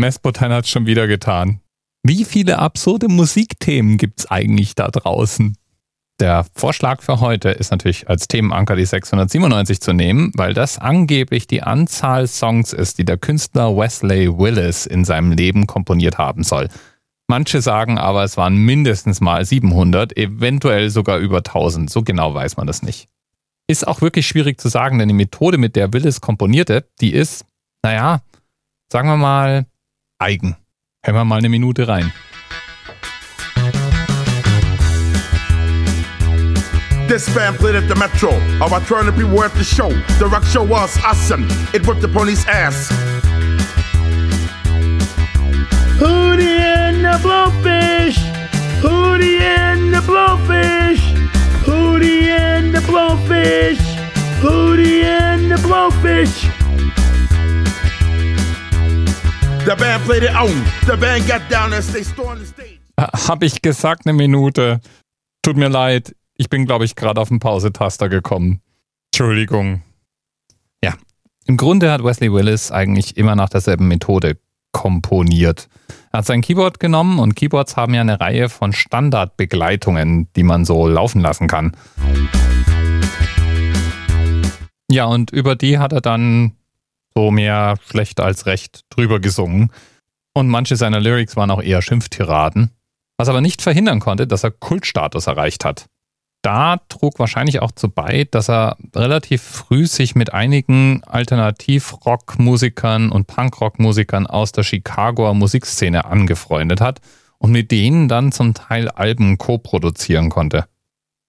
Messbotan hat es schon wieder getan. Wie viele absurde Musikthemen gibt's eigentlich da draußen? Der Vorschlag für heute ist natürlich als Themenanker die 697 zu nehmen, weil das angeblich die Anzahl Songs ist, die der Künstler Wesley Willis in seinem Leben komponiert haben soll. Manche sagen aber, es waren mindestens mal 700, eventuell sogar über 1000. So genau weiß man das nicht. Ist auch wirklich schwierig zu sagen, denn die Methode, mit der Willis komponierte, die ist, naja, sagen wir mal, eigen. Hören wir mal eine Minute rein. This band played at the Metro. Our turn to people at the show. The rock show was awesome. It worked the pony's ass. Hootie and the Blowfish. Hootie and the Blowfish. Hootie and the Blowfish. Hootie and the Blowfish. The band played it on. The band got down as they stormed the stage. Hab ich gesagt, eine Minute. Tut mir leid. Ich bin, glaube ich, gerade auf den Pausetaster gekommen. Entschuldigung. Ja. Im Grunde hat Wesley Willis eigentlich immer nach derselben Methode komponiert. Er hat sein Keyboard genommen und Keyboards haben ja eine Reihe von Standardbegleitungen, die man so laufen lassen kann. Ja, und über die hat er dann so mehr schlecht als recht drüber gesungen. Und manche seiner Lyrics waren auch eher Schimpftiraden, was aber nicht verhindern konnte, dass er Kultstatus erreicht hat. Da trug wahrscheinlich auch zu bei, dass er relativ früh sich mit einigen Alternativ-Rock-Musikern und Punk-Rock-Musikern aus der Chicagoer Musikszene angefreundet hat und mit denen dann zum Teil Alben co-produzieren konnte.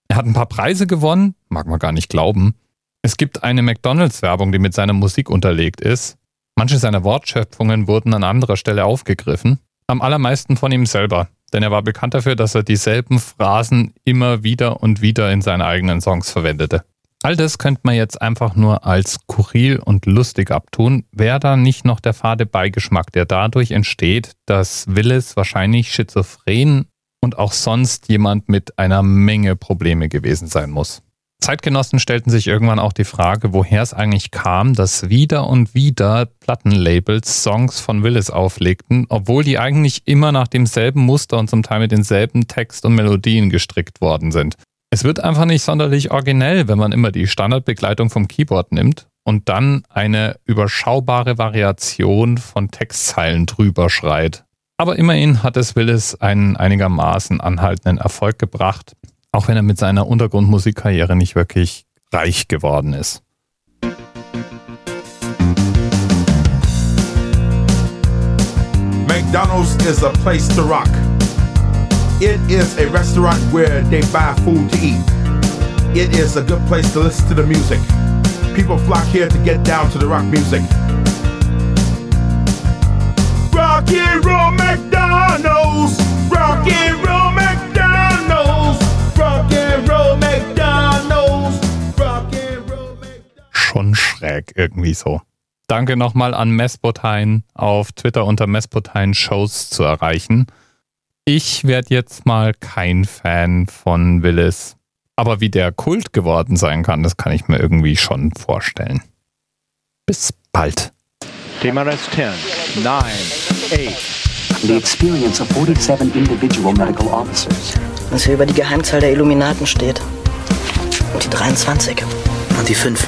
Er hat ein paar Preise gewonnen, mag man gar nicht glauben, es gibt eine McDonalds-Werbung, die mit seiner Musik unterlegt ist. Manche seiner Wortschöpfungen wurden an anderer Stelle aufgegriffen. Am allermeisten von ihm selber, denn er war bekannt dafür, dass er dieselben Phrasen immer wieder und wieder in seinen eigenen Songs verwendete. All das könnte man jetzt einfach nur als skurril und lustig abtun, wäre da nicht noch der fade Beigeschmack, der dadurch entsteht, dass Willis wahrscheinlich schizophren und auch sonst jemand mit einer Menge Probleme gewesen sein muss. Zeitgenossen stellten sich irgendwann auch die Frage, woher es eigentlich kam, dass wieder und wieder Plattenlabels Songs von Willis auflegten, obwohl die eigentlich immer nach demselben Muster und zum Teil mit denselben Text und Melodien gestrickt worden sind. Es wird einfach nicht sonderlich originell, wenn man immer die Standardbegleitung vom Keyboard nimmt und dann eine überschaubare Variation von Textzeilen drüber schreit. Aber immerhin hat es Willis einen einigermaßen anhaltenden Erfolg gebracht auch wenn er mit seiner Untergrundmusikkarriere nicht wirklich reich geworden ist. McDonald's is a place to rock. It is a restaurant where they buy food to eat. It is a good place to listen to the music. People flock here to get down to the rock music. Schräg irgendwie so. Danke nochmal an Messbotein auf Twitter unter Messbotein Shows zu erreichen. Ich werde jetzt mal kein Fan von Willis. Aber wie der Kult geworden sein kann, das kann ich mir irgendwie schon vorstellen. Bis bald. TMRS 10, 9, 8. the experience of 47 individual medical officers. Was hier über die Geheimzahl der Illuminaten steht. Und die 23. Und die 5.